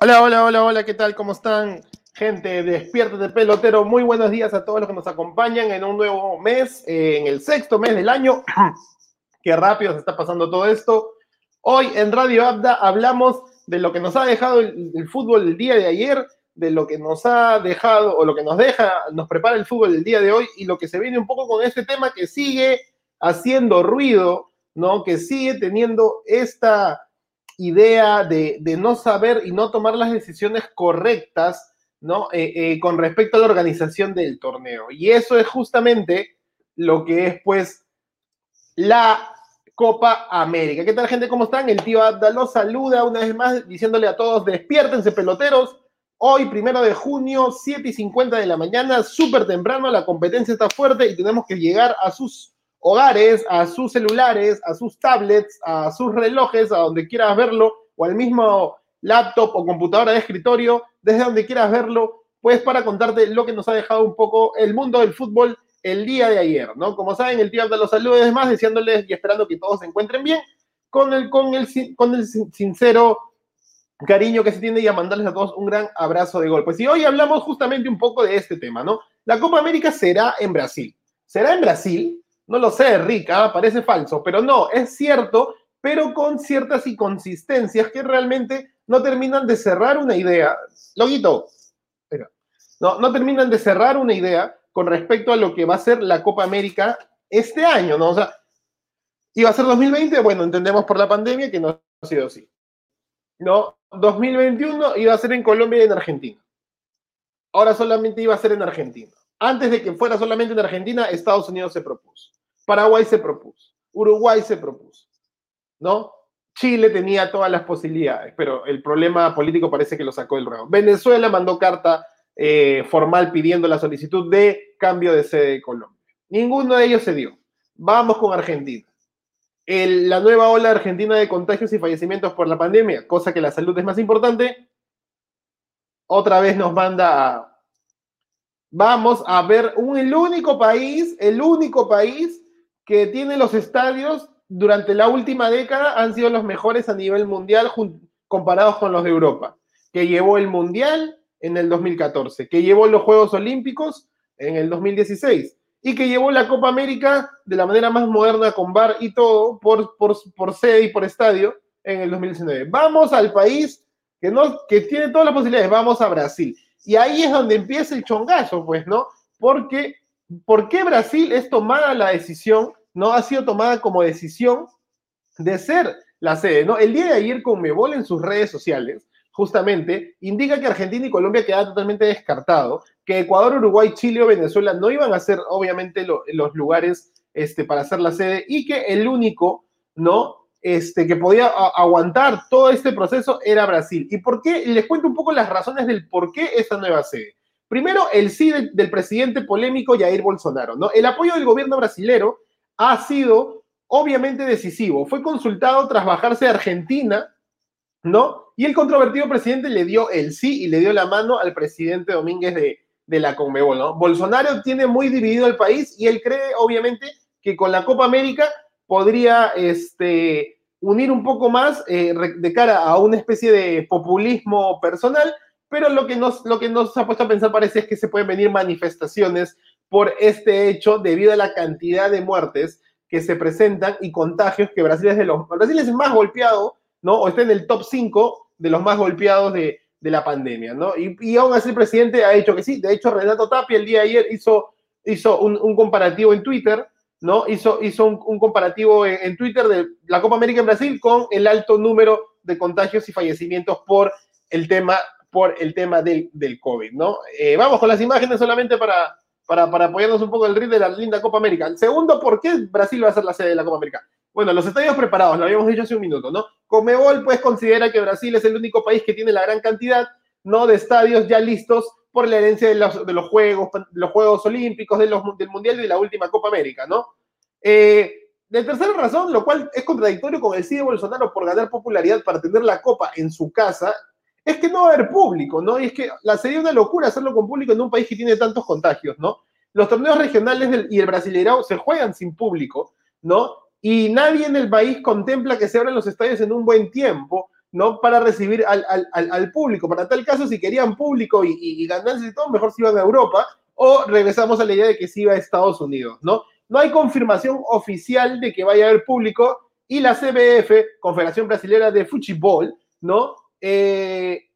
Hola, hola, hola, hola, ¿qué tal? ¿Cómo están? Gente, despiértate pelotero. Muy buenos días a todos los que nos acompañan en un nuevo mes, en el sexto mes del año. Qué rápido se está pasando todo esto. Hoy en Radio Abda hablamos de lo que nos ha dejado el, el fútbol el día de ayer, de lo que nos ha dejado o lo que nos deja, nos prepara el fútbol el día de hoy y lo que se viene un poco con este tema que sigue haciendo ruido, ¿no? Que sigue teniendo esta idea de, no saber y no tomar las decisiones correctas, ¿no? Eh, eh, con respecto a la organización del torneo. Y eso es justamente lo que es, pues, la Copa América. ¿Qué tal, gente? ¿Cómo están? El tío Abda los saluda una vez más, diciéndole a todos, despiértense, peloteros. Hoy, primero de junio, 7 y 50 de la mañana, súper temprano, la competencia está fuerte y tenemos que llegar a sus hogares, a sus celulares, a sus tablets, a sus relojes, a donde quieras verlo, o al mismo laptop o computadora de escritorio, desde donde quieras verlo, pues para contarte lo que nos ha dejado un poco el mundo del fútbol el día de ayer, ¿no? Como saben, el tío de los saludos es más, deseándoles y esperando que todos se encuentren bien, con el, con el, con el sincero cariño que se tiene y a mandarles a todos un gran abrazo de gol. Pues y hoy hablamos justamente un poco de este tema, ¿no? La Copa América será en Brasil. ¿Será en Brasil? No lo sé, Rick, ¿ah? parece falso, pero no, es cierto, pero con ciertas inconsistencias que realmente no terminan de cerrar una idea. Loguito, no, no terminan de cerrar una idea con respecto a lo que va a ser la Copa América este año, ¿no? O sea, iba a ser 2020, bueno, entendemos por la pandemia que no ha sido así. No, 2021 iba a ser en Colombia y en Argentina. Ahora solamente iba a ser en Argentina. Antes de que fuera solamente en Argentina, Estados Unidos se propuso. Paraguay se propuso, Uruguay se propuso, ¿no? Chile tenía todas las posibilidades, pero el problema político parece que lo sacó del ruedo. Venezuela mandó carta eh, formal pidiendo la solicitud de cambio de sede de Colombia. Ninguno de ellos se dio. Vamos con Argentina. La nueva ola argentina de contagios y fallecimientos por la pandemia, cosa que la salud es más importante, otra vez nos manda a... Vamos a ver un, el único país, el único país que tiene los estadios durante la última década han sido los mejores a nivel mundial comparados con los de Europa, que llevó el Mundial en el 2014, que llevó los Juegos Olímpicos en el 2016 y que llevó la Copa América de la manera más moderna con bar y todo por, por, por sede y por estadio en el 2019. Vamos al país que, no, que tiene todas las posibilidades, vamos a Brasil. Y ahí es donde empieza el chongazo, pues, ¿no? Porque, ¿por Brasil es tomada la decisión no ha sido tomada como decisión de ser la sede, ¿no? El día de ayer Conmebol en sus redes sociales justamente indica que Argentina y Colombia quedan totalmente descartado, que Ecuador, Uruguay, Chile o Venezuela no iban a ser obviamente lo, los lugares este, para hacer la sede y que el único, ¿no? Este, que podía aguantar todo este proceso era Brasil. ¿Y por qué? Les cuento un poco las razones del por qué esta nueva sede. Primero, el sí del, del presidente polémico Jair Bolsonaro, ¿no? El apoyo del gobierno brasilero ha sido obviamente decisivo. Fue consultado tras bajarse de Argentina, ¿no? Y el controvertido presidente le dio el sí y le dio la mano al presidente Domínguez de, de la Conmebol, ¿no? Bolsonaro tiene muy dividido el país y él cree, obviamente, que con la Copa América podría este, unir un poco más eh, de cara a una especie de populismo personal, pero lo que, nos, lo que nos ha puesto a pensar parece es que se pueden venir manifestaciones por este hecho debido a la cantidad de muertes que se presentan y contagios que Brasil es de los Brasil es más golpeado, ¿no? O está en el top 5 de los más golpeados de, de la pandemia, ¿no? Y, y, aún así el presidente ha dicho que sí. De hecho, Renato Tapia el día de ayer hizo, hizo un, un comparativo en Twitter, ¿no? Hizo, hizo un, un comparativo en, en, Twitter de la Copa América en Brasil con el alto número de contagios y fallecimientos por el tema, por el tema del, del COVID, ¿no? Eh, vamos con las imágenes solamente para, para, para apoyarnos un poco el ritmo de la linda Copa América. El segundo, ¿por qué Brasil va a ser la sede de la Copa América? Bueno, los estadios preparados, lo habíamos dicho hace un minuto, ¿no? Comebol, pues, considera que Brasil es el único país que tiene la gran cantidad, ¿no? De estadios ya listos por la herencia de los, de los Juegos, los Juegos Olímpicos, del Mundial y de la última Copa América, ¿no? Eh, de tercera razón, lo cual es contradictorio con el sí de Bolsonaro por ganar popularidad para tener la Copa en su casa, es que no va a haber público, ¿no? Y es que la, sería una locura hacerlo con público en un país que tiene tantos contagios, ¿no? Los torneos regionales y el brasileirao se juegan sin público, ¿no? Y nadie en el país contempla que se abran los estadios en un buen tiempo, ¿no? Para recibir al, público. Para tal caso, si querían público y, y, y todo, mejor se iban a Europa o regresamos a la idea de que se iba a Estados Unidos, ¿no? No hay confirmación oficial de que vaya a haber público y la CBF, Confederación Brasilera de Fútbol, ¿no? Eh,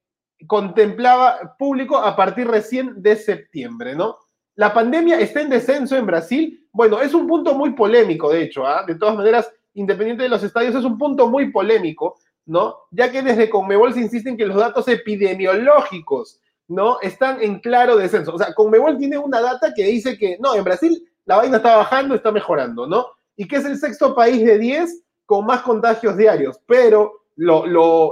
contemplaba público a partir recién de septiembre, ¿no? La pandemia está en descenso en Brasil. Bueno, es un punto muy polémico, de hecho, ¿ah? De todas maneras, independiente de los estadios, es un punto muy polémico, ¿no? Ya que desde Conmebol se insiste en que los datos epidemiológicos, ¿no? Están en claro descenso. O sea, Conmebol tiene una data que dice que, no, en Brasil la vaina está bajando, está mejorando, ¿no? Y que es el sexto país de 10 con más contagios diarios, pero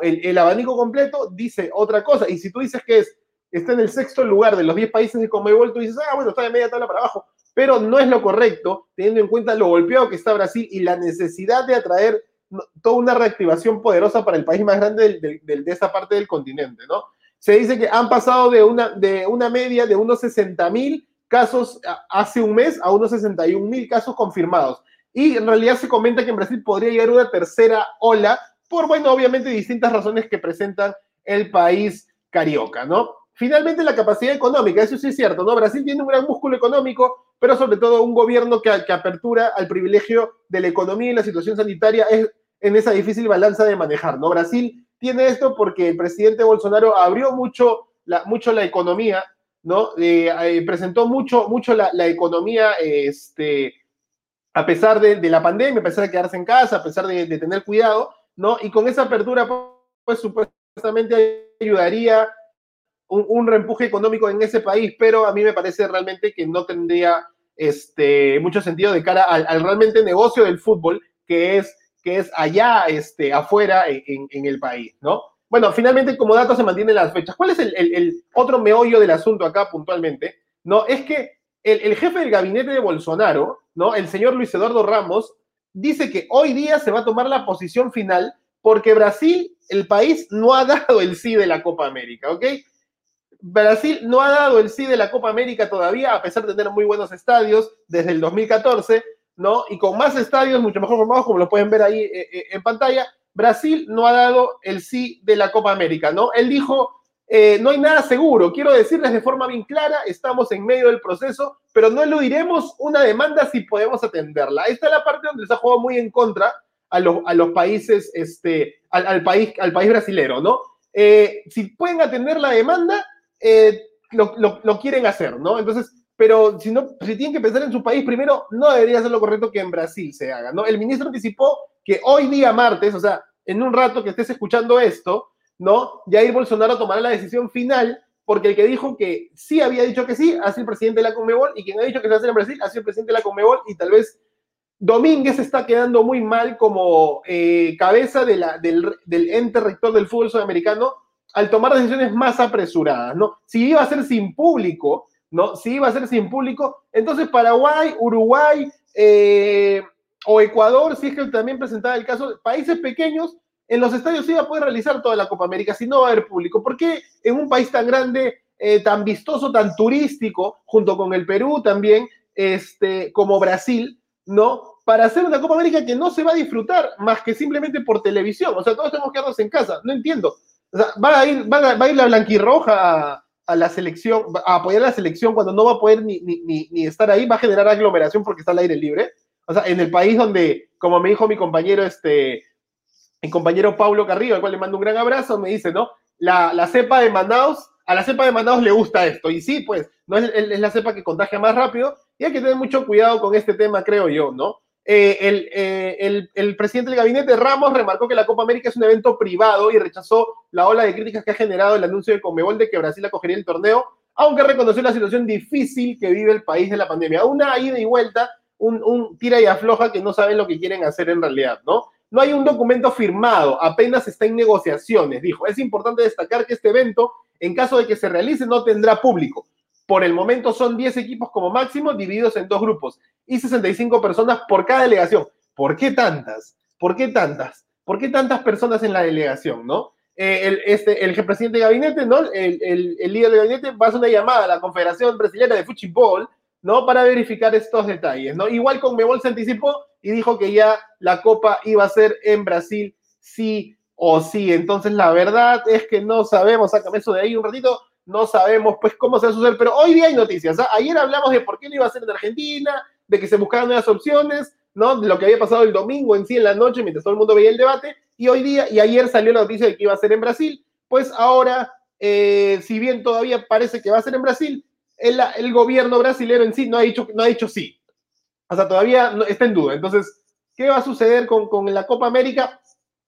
el, abanico completo dice otra cosa. Y si tú dices que es, está en el sexto lugar de los 10 países de Conmebol, tú dices, ah, bueno, está de media tabla para abajo. Pero no es lo correcto, teniendo en cuenta lo golpeado que está Brasil y la necesidad de atraer toda una reactivación poderosa para el país más grande de, esa parte del continente, ¿no? Se dice que han pasado de una, de una media de unos 60 mil casos hace un mes a unos 61 mil casos confirmados. Y en realidad se comenta que en Brasil podría llegar una tercera ola por, bueno, obviamente distintas razones que presentan el país carioca, ¿no? Finalmente, la capacidad económica, eso sí es cierto, ¿no? Brasil tiene un gran músculo económico, pero sobre todo un gobierno que, que apertura al privilegio de la economía y la situación sanitaria es en esa difícil balanza de manejar, ¿no? Brasil tiene esto porque el presidente Bolsonaro abrió mucho la, mucho la economía, ¿no? Eh, eh, presentó mucho, mucho la, economía, este, a pesar de, la pandemia, a pesar de quedarse en casa, a pesar de tener cuidado, ¿no? Y con esa apertura, pues supuestamente ayudaría un, un, reempuje económico en ese país, pero a mí me parece realmente que no tendría este, mucho sentido de cara al, al realmente negocio del fútbol, que es, que es allá, este, afuera, en, en, el país, ¿no? Bueno, finalmente como dato se mantienen las fechas. ¿Cuál es el, el, el otro meollo del asunto acá puntualmente? No, es que el, el, jefe del gabinete de Bolsonaro, ¿no? El señor Luis Eduardo Ramos, dice que hoy día se va a tomar la posición final porque Brasil, el país, no ha dado el sí de la Copa América, ¿ok? Brasil no ha dado el sí de la Copa América todavía, a pesar de tener muy buenos estadios desde el 2014, ¿no? Y con más estadios, mucho mejor formados, como lo pueden ver ahí eh, eh, en pantalla, Brasil no ha dado el sí de la Copa América, ¿no? Él dijo, eh, no hay nada seguro. Quiero decirles de forma bien clara, estamos en medio del proceso, pero no eludiremos una demanda si podemos atenderla. Esta es la parte donde se ha jugado muy en contra a, a los países, este, al, al, país, al país brasilero, ¿no? Eh, si pueden atender la demanda, eh, lo, lo, lo, quieren hacer, ¿no? Entonces, pero si, no, si tienen que pensar en su país primero, no debería ser lo correcto que en Brasil se haga, ¿no? El ministro anticipó que hoy día martes, o sea, en un rato que estés escuchando esto, ¿no? Jair Bolsonaro tomará la decisión final porque el que dijo que sí había dicho que sí ha sido el presidente de la Conmebol y quien ha dicho que se va a hacer en Brasil ha sido el presidente de la Conmebol y tal vez Domínguez está quedando muy mal como eh, cabeza del, ente rector del fútbol sudamericano al tomar decisiones más apresuradas, ¿no? Si iba a ser sin público, ¿no? Si iba a ser sin público, entonces Paraguay, Uruguay eh, o Ecuador, si es que también presentaba el caso, países pequeños en los estadios se iba a poder realizar toda la Copa América si no va a haber público. ¿Por qué en un país tan grande, eh, tan vistoso, tan turístico, junto con el Perú también, este, como Brasil, ¿no? Para hacer una Copa América que no se va a disfrutar más que simplemente por televisión. O sea, todos tenemos que quedarnos en casa. No entiendo. O sea, va a ir, va va la blanquirroja a, la selección, a apoyar la selección cuando no va a poder ni, ni, ni, ni estar ahí, va a generar aglomeración porque está al aire libre. O sea, en el país donde, como me dijo mi compañero, este, mi compañero Pablo Carrillo, al cual le mando un gran abrazo, me dice, ¿no? La, cepa de Manaus, a la cepa de Manaus le gusta esto. Y sí, pues, no es, la cepa que contagia más rápido y hay que tener mucho cuidado con este tema, creo yo, ¿no? Eh, el, eh, el, presidente del gabinete Ramos remarcó que la Copa América es un evento privado y rechazó la ola de críticas que ha generado el anuncio de Conmebol de que Brasil acogería el torneo, aunque reconoció la situación difícil que vive el país de la pandemia. Una ida y vuelta, un, un tira y afloja que no saben lo que quieren hacer en realidad, ¿no? No hay un documento firmado, apenas está en negociaciones, dijo. Es importante destacar que este evento, en caso de que se realice, no tendrá público. Por el momento son 10 equipos como máximo, divididos en dos grupos y 65 personas por cada delegación. ¿Por qué tantas? ¿Por qué tantas? ¿Por qué tantas personas en la delegación, no? Eh, el, este, presidente de gabinete, ¿no? El, líder de gabinete va a hacer una llamada a la Confederación Brasileña de Fútbol, ¿no? Para verificar estos detalles, ¿no? Igual con Mebol se anticipó y dijo que ya la Copa iba a ser en Brasil, sí o sí. Entonces, la verdad es que no sabemos, sácame eso de ahí un ratito, no sabemos pues cómo se va a suceder, pero hoy día hay noticias. ¿ah? Ayer hablamos de por qué no iba a ser en Argentina, de que se buscaban nuevas opciones, ¿no? De lo que había pasado el domingo en sí en la noche, mientras todo el mundo veía el debate, y hoy día, y ayer salió la noticia de que iba a ser en Brasil, pues ahora, eh, si bien todavía parece que va a ser en Brasil, el, el gobierno brasileño en sí no ha dicho, no ha dicho sí. O sea, todavía está en duda. Entonces, ¿qué va a suceder con, con la Copa América?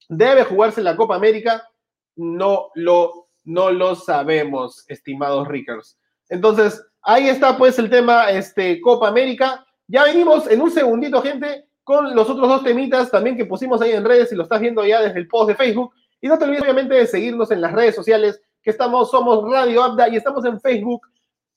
¿Debe jugarse la Copa América? No lo, no lo sabemos, estimados Rickers. Entonces, ahí está pues el tema este, Copa América. Ya venimos en un segundito, gente, con los otros dos temitas también que pusimos ahí en redes y lo estás viendo ya desde el post de Facebook. Y no te olvides obviamente de seguirnos en las redes sociales, que estamos, somos Radio Abda y estamos en Facebook,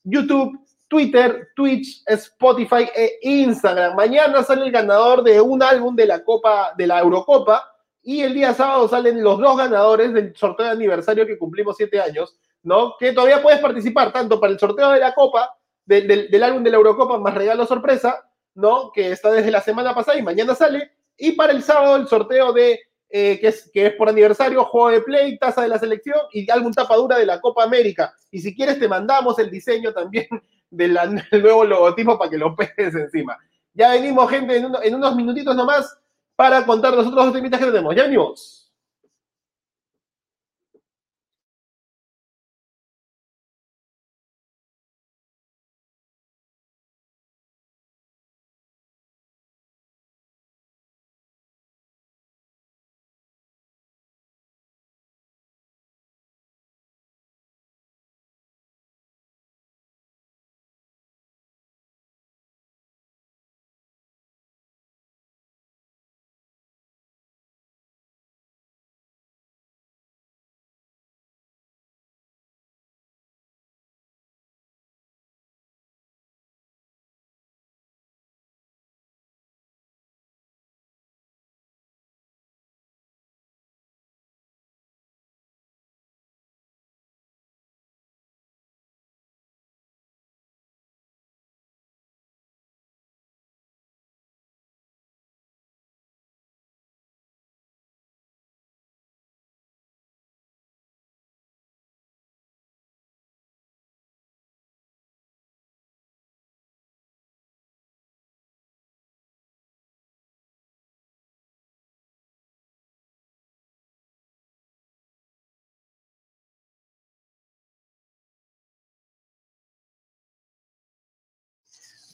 YouTube, Twitter, Twitch, Spotify e Instagram. Mañana sale el ganador de un álbum de la Copa, de la Eurocopa, y el día sábado salen los dos ganadores del sorteo de aniversario que cumplimos siete años, ¿no? Que todavía puedes participar tanto para el sorteo de la Copa, del álbum de la Eurocopa más regalo sorpresa, ¿no? Que está desde la semana pasada y mañana sale, y para el sábado el sorteo de eh, que, es, que es por aniversario, juego de play, taza de la selección y álbum tapadura de la Copa América. Y si quieres, te mandamos el diseño también del nuevo logotipo para que lo pegues encima. Ya venimos, gente, en, unos minutitos nomás para contar los otros dos temitas que tenemos. Ya venimos.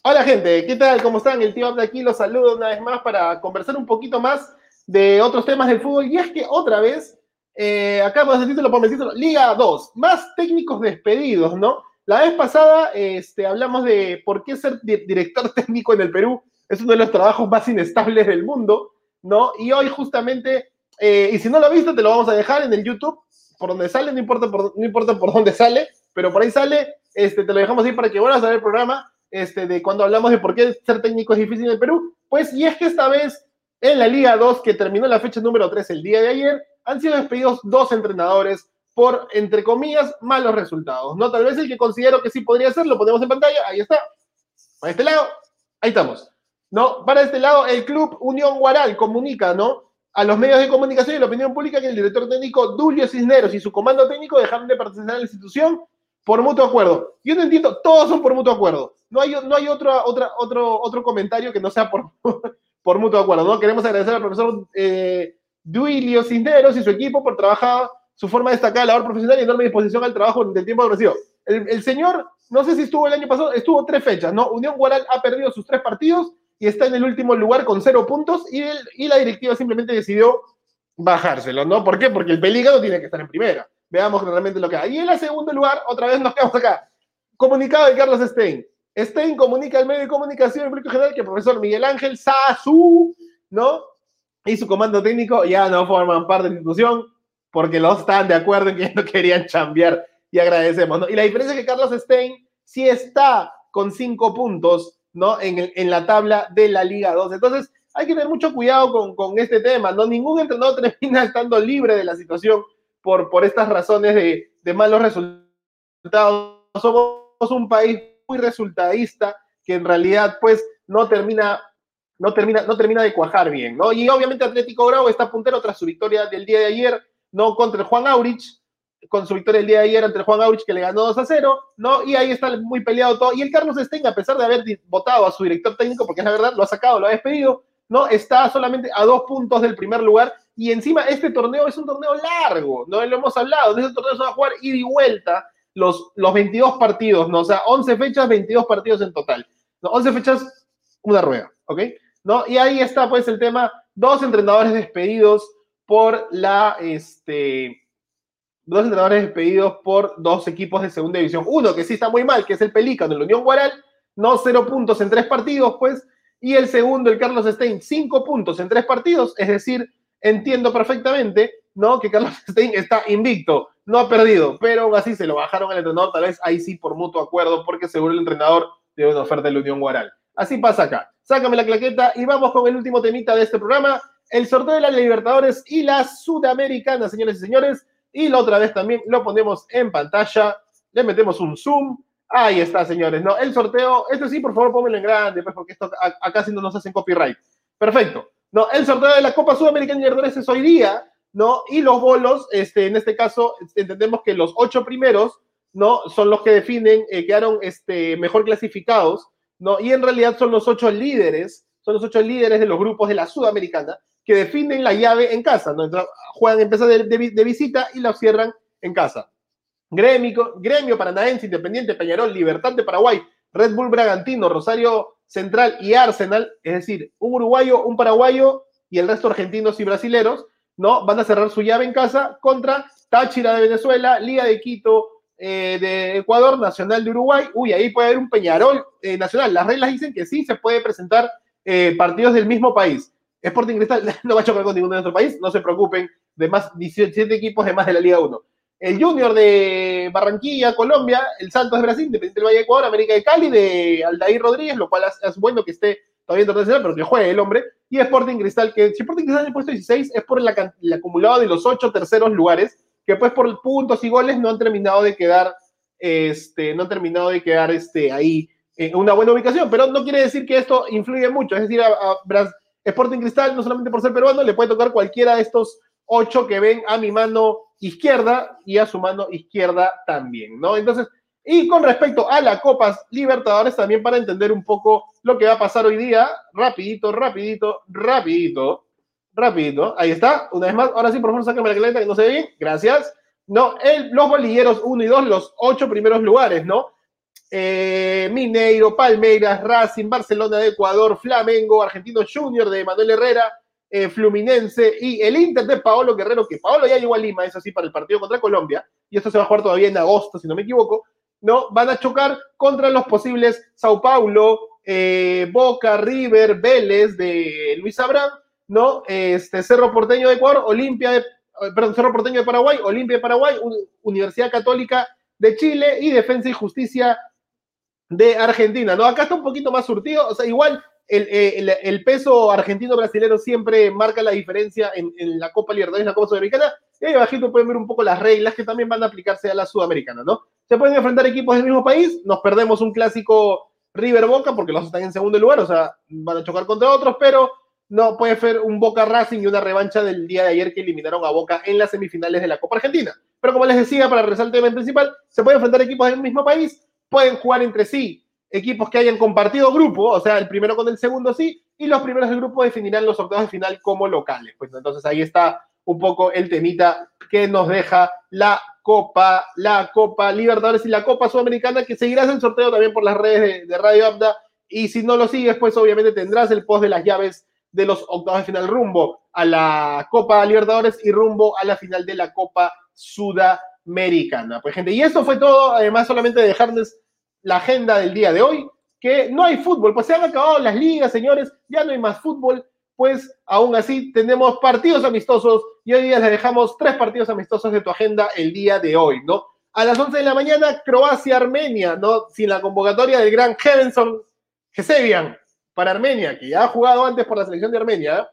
Hola gente, ¿qué tal? ¿Cómo están? El tío de aquí los saludo una vez más para conversar un poquito más de otros temas del fútbol. Y es que otra vez, eh, acá por el título, por el título, Liga 2, más técnicos despedidos, ¿no? La vez pasada este, hablamos de por qué ser director técnico en el Perú es uno de los trabajos más inestables del mundo, ¿no? Y hoy justamente, eh, y si no lo has visto, te lo vamos a dejar en el YouTube, por donde sale, no importa por, no importa por dónde sale, pero por ahí sale, este, te lo dejamos ahí para que vuelvas a ver el programa este, de cuando hablamos de por qué ser técnico es difícil en el Perú, pues y es que esta vez en la Liga 2, que terminó la fecha número 3 el día de ayer, han sido despedidos dos entrenadores por, entre comillas, malos resultados. ¿no? Tal vez el que considero que sí podría ser, lo ponemos en pantalla, ahí está. Para este lado, ahí estamos. ¿no? Para este lado, el club Unión Guaral comunica, ¿no? A los medios de comunicación y la opinión pública que el director técnico Dulio Cisneros y su comando técnico dejaron de participar en la institución por mutuo acuerdo. Yo no entiendo, todos son por mutuo acuerdo. No hay, no hay otro, otra, otro, otro comentario que no sea por, por mutuo acuerdo. ¿no? Queremos agradecer al profesor eh, Duilio Cisneros y su equipo por trabajar su forma de destacar labor profesional y enorme disposición al trabajo del tiempo agresivo. El, el, señor, no sé si estuvo el año pasado, estuvo tres fechas, ¿no? Unión Guaral ha perdido sus tres partidos y está en el último lugar con cero puntos y, el, y la directiva simplemente decidió bajárselo, ¿no? ¿Por qué? Porque el Pelícano tiene que estar en primera. Veamos realmente lo que hay. Y en el segundo lugar, otra vez nos quedamos acá. Comunicado de Carlos Stein. Stein comunica al medio de comunicación público general que el profesor Miguel Ángel Sasu, ¿no? Y su comando técnico ya no forman parte de la institución porque los están de acuerdo en que no querían chambear y agradecemos, ¿no? Y la diferencia es que Carlos Stein sí está con cinco puntos, ¿no? En, en la tabla de la Liga 2. Entonces, hay que tener mucho cuidado con, con este tema, ¿no? Ningún entrenador termina estando libre de la situación por, por estas razones de, de malos resultados. Somos un país muy resultadista que en realidad pues no termina, no termina, no termina de cuajar bien, ¿no? Y obviamente Atlético Grau está puntero tras su victoria del día de ayer ¿no? Contra el Juan Aurich, con su victoria el día de ayer ante el Juan Aurich, que le ganó 2 a 0, ¿no? Y ahí está muy peleado todo. Y el Carlos Stein, a pesar de haber votado a su director técnico, porque es la verdad, lo ha sacado, lo ha despedido, ¿no? Está solamente a dos puntos del primer lugar. Y encima, este torneo es un torneo largo, ¿no? Lo hemos hablado. En este torneo se va a jugar ida y vuelta los, los 22 partidos, ¿no? O sea, 11 fechas, 22 partidos en total. ¿no? 11 fechas, una rueda, ¿ok? ¿No? Y ahí está, pues, el tema. Dos entrenadores despedidos por la, este, dos entrenadores despedidos por dos equipos de segunda división. Uno que sí está muy mal, que es el Pelícano, la Unión Guaral, no cero puntos en tres partidos, pues, y el segundo, el Carlos Stein, cinco puntos en tres partidos, es decir, entiendo perfectamente, ¿no? Que Carlos Stein está invicto, no ha perdido, pero aún así se lo bajaron al entrenador, tal vez ahí sí por mutuo acuerdo, porque seguro el entrenador tiene una oferta de la Unión Guaral. Así pasa acá. Sácame la claqueta y vamos con el último temita de este programa, el sorteo de la Libertadores y la Sudamericana, señores y señores. Y la otra vez también lo ponemos en pantalla, le metemos un zoom. Ahí está, señores, ¿no? El sorteo, esto sí, por favor, pónganlo en grande, pues, porque esto acá sí no nos hacen copyright. Perfecto. No, el sorteo de la Copa Sudamericana Libertadores es hoy día, ¿no? Y los bolos, este, en este caso, entendemos que los ocho primeros, ¿no? Son los que definen, eh, quedaron este, mejor clasificados, ¿no? Y en realidad son los ocho líderes, son los ocho líderes de los grupos de la Sudamericana, que definen la llave en casa, ¿no? juegan en de, de, visita y la cierran en casa. Gremio, Gremio Paranaense, Independiente, Peñarol, Libertad de Paraguay, Red Bull Bragantino, Rosario Central y Arsenal, es decir, un uruguayo, un paraguayo y el resto argentinos y brasileros, ¿no? Van a cerrar su llave en casa contra Táchira de Venezuela, Liga de Quito eh, de Ecuador, Nacional de Uruguay. Uy, ahí puede haber un Peñarol eh, nacional. Las reglas dicen que sí se puede presentar eh, partidos del mismo país. Sporting Cristal no va a chocar con ninguno de nuestro país, no se preocupen, de más 17 equipos de más de la Liga 1. El Junior de Barranquilla, Colombia, el Santos de Brasil, Independiente del Valle de Ecuador, América de Cali, de Aldair Rodríguez, lo cual es, bueno que esté todavía internacional, pero que juegue el hombre. Y Sporting Cristal, que si Sporting Cristal en el puesto 16 es por el acumulado de los ocho terceros lugares, que pues por puntos y goles no han terminado de quedar, este, no han terminado de quedar este, ahí en una buena ubicación, pero no quiere decir que esto influye mucho, es decir, a Sporting Cristal, no solamente por ser peruano, le puede tocar cualquiera de estos ocho que ven a mi mano izquierda y a su mano izquierda también, ¿no? Entonces, y con respecto a la Copa Libertadores, también para entender un poco lo que va a pasar hoy día, rapidito, rapidito, rapidito, rapidito, ahí está, una vez más, ahora sí, por favor, sáqueme la caleta que no se ve bien, gracias. No, los bolilleros 1 y 2, los ocho primeros lugares, ¿no? Eh, Mineiro, Palmeiras, Racing, Barcelona de Ecuador, Flamengo, Argentino Junior de Manuel Herrera, eh, Fluminense y el Inter de Paolo Guerrero, que Paolo ya llegó a Lima, es así, para el partido contra Colombia, y esto se va a jugar todavía en agosto, si no me equivoco, ¿no? Van a chocar contra los posibles Sao Paulo, eh, Boca, River, Vélez de Luis Abraham, ¿no? Este, Cerro Porteño de Ecuador, Olimpia de, perdón, Cerro Porteño de Paraguay, Olimpia de Paraguay, Universidad Católica de Chile y Defensa y Justicia de Argentina, ¿no? Acá está un poquito más surtido, o sea, igual el, el, el peso argentino-brasilero siempre marca la diferencia en, la Copa Libertadores y la Copa Sudamericana, y ahí abajito pueden ver un poco las reglas que también van a aplicarse a la Sudamericana, ¿no? Se pueden enfrentar equipos del mismo país, nos perdemos un clásico River Boca porque los están en segundo lugar, o sea, van a chocar contra otros, pero no puede ser un Boca Racing y una revancha del día de ayer que eliminaron a Boca en las semifinales de la Copa Argentina. Pero como les decía, para regresar al tema principal, se pueden enfrentar equipos del mismo país, pueden jugar entre sí equipos que hayan compartido grupo, o sea, el primero con el segundo sí, y los primeros del grupo definirán los octavos de final como locales. Pues entonces ahí está un poco el temita que nos deja la Copa, la Copa Libertadores y la Copa Sudamericana, que seguirás el sorteo también por las redes de, Radio Abda. Y si no lo sigues, pues obviamente tendrás el post de las llaves de los octavos de final rumbo a la Copa Libertadores y rumbo a la final de la Copa Sudamericana americana. Pues gente, y eso fue todo, además solamente dejarles la agenda del día de hoy, que no hay fútbol, pues se han acabado las ligas, señores, ya no hay más fútbol, pues aún así tenemos partidos amistosos y hoy día les dejamos tres partidos amistosos de tu agenda el día de hoy, ¿no? A las 11 de la mañana, Croacia-Armenia, ¿no? Sin la convocatoria del gran Hevenson Gesevian para Armenia, que ya ha jugado antes por la selección de Armenia, ¿eh?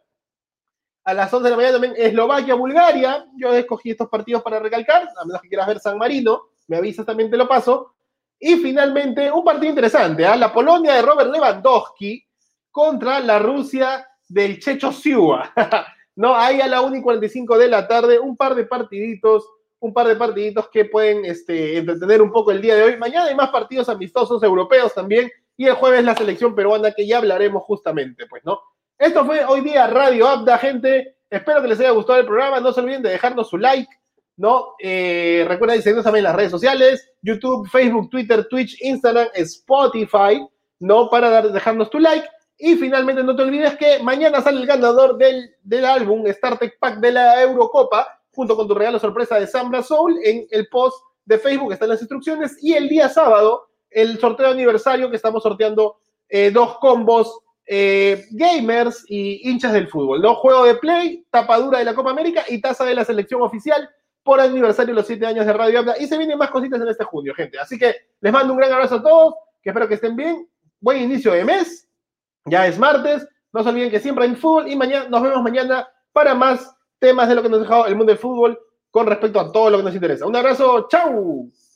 a las 11 de la mañana también Eslovaquia, Bulgaria. Yo escogí estos partidos para recalcar, a menos que quieras ver San Marino, me avisas también te lo paso. Y finalmente, un partido interesante, ¿eh? la Polonia de Robert Lewandowski contra la Rusia del Checho Siua. ¿no? Ahí a la 1 y 45 de la tarde, un par de partiditos, un par de partiditos que pueden este, entretener un poco el día de hoy. Mañana hay más partidos amistosos europeos también, y el jueves la selección peruana, que ya hablaremos justamente, pues, ¿no? Esto fue hoy día Radio Abda, gente. Espero que les haya gustado el programa. No se olviden de dejarnos su like, ¿no? Eh, recuerden seguirnos también en las redes sociales, YouTube, Facebook, Twitter, Twitch, Instagram, Spotify, ¿no? Para dar, dejarnos tu like. Y finalmente no te olvides que mañana sale el ganador del, del álbum StarTech Pack de la Eurocopa, junto con tu regalo sorpresa de Sambra Soul en el post de Facebook, están las instrucciones. Y el día sábado, el sorteo aniversario que estamos sorteando eh, dos combos eh, gamers y hinchas del fútbol, ¿no? Juego de play, tapadura de la Copa América y taza de la selección oficial por aniversario de los siete años de Radio Habla. Y se vienen más cositas en este junio, gente. Así que les mando un gran abrazo a todos, que espero que estén bien. Buen inicio de mes ya es martes, no se olviden que siempre hay fútbol y mañana nos vemos mañana para más temas de lo que nos ha dejado el mundo del fútbol con respecto a todo lo que nos interesa. Un abrazo, chau.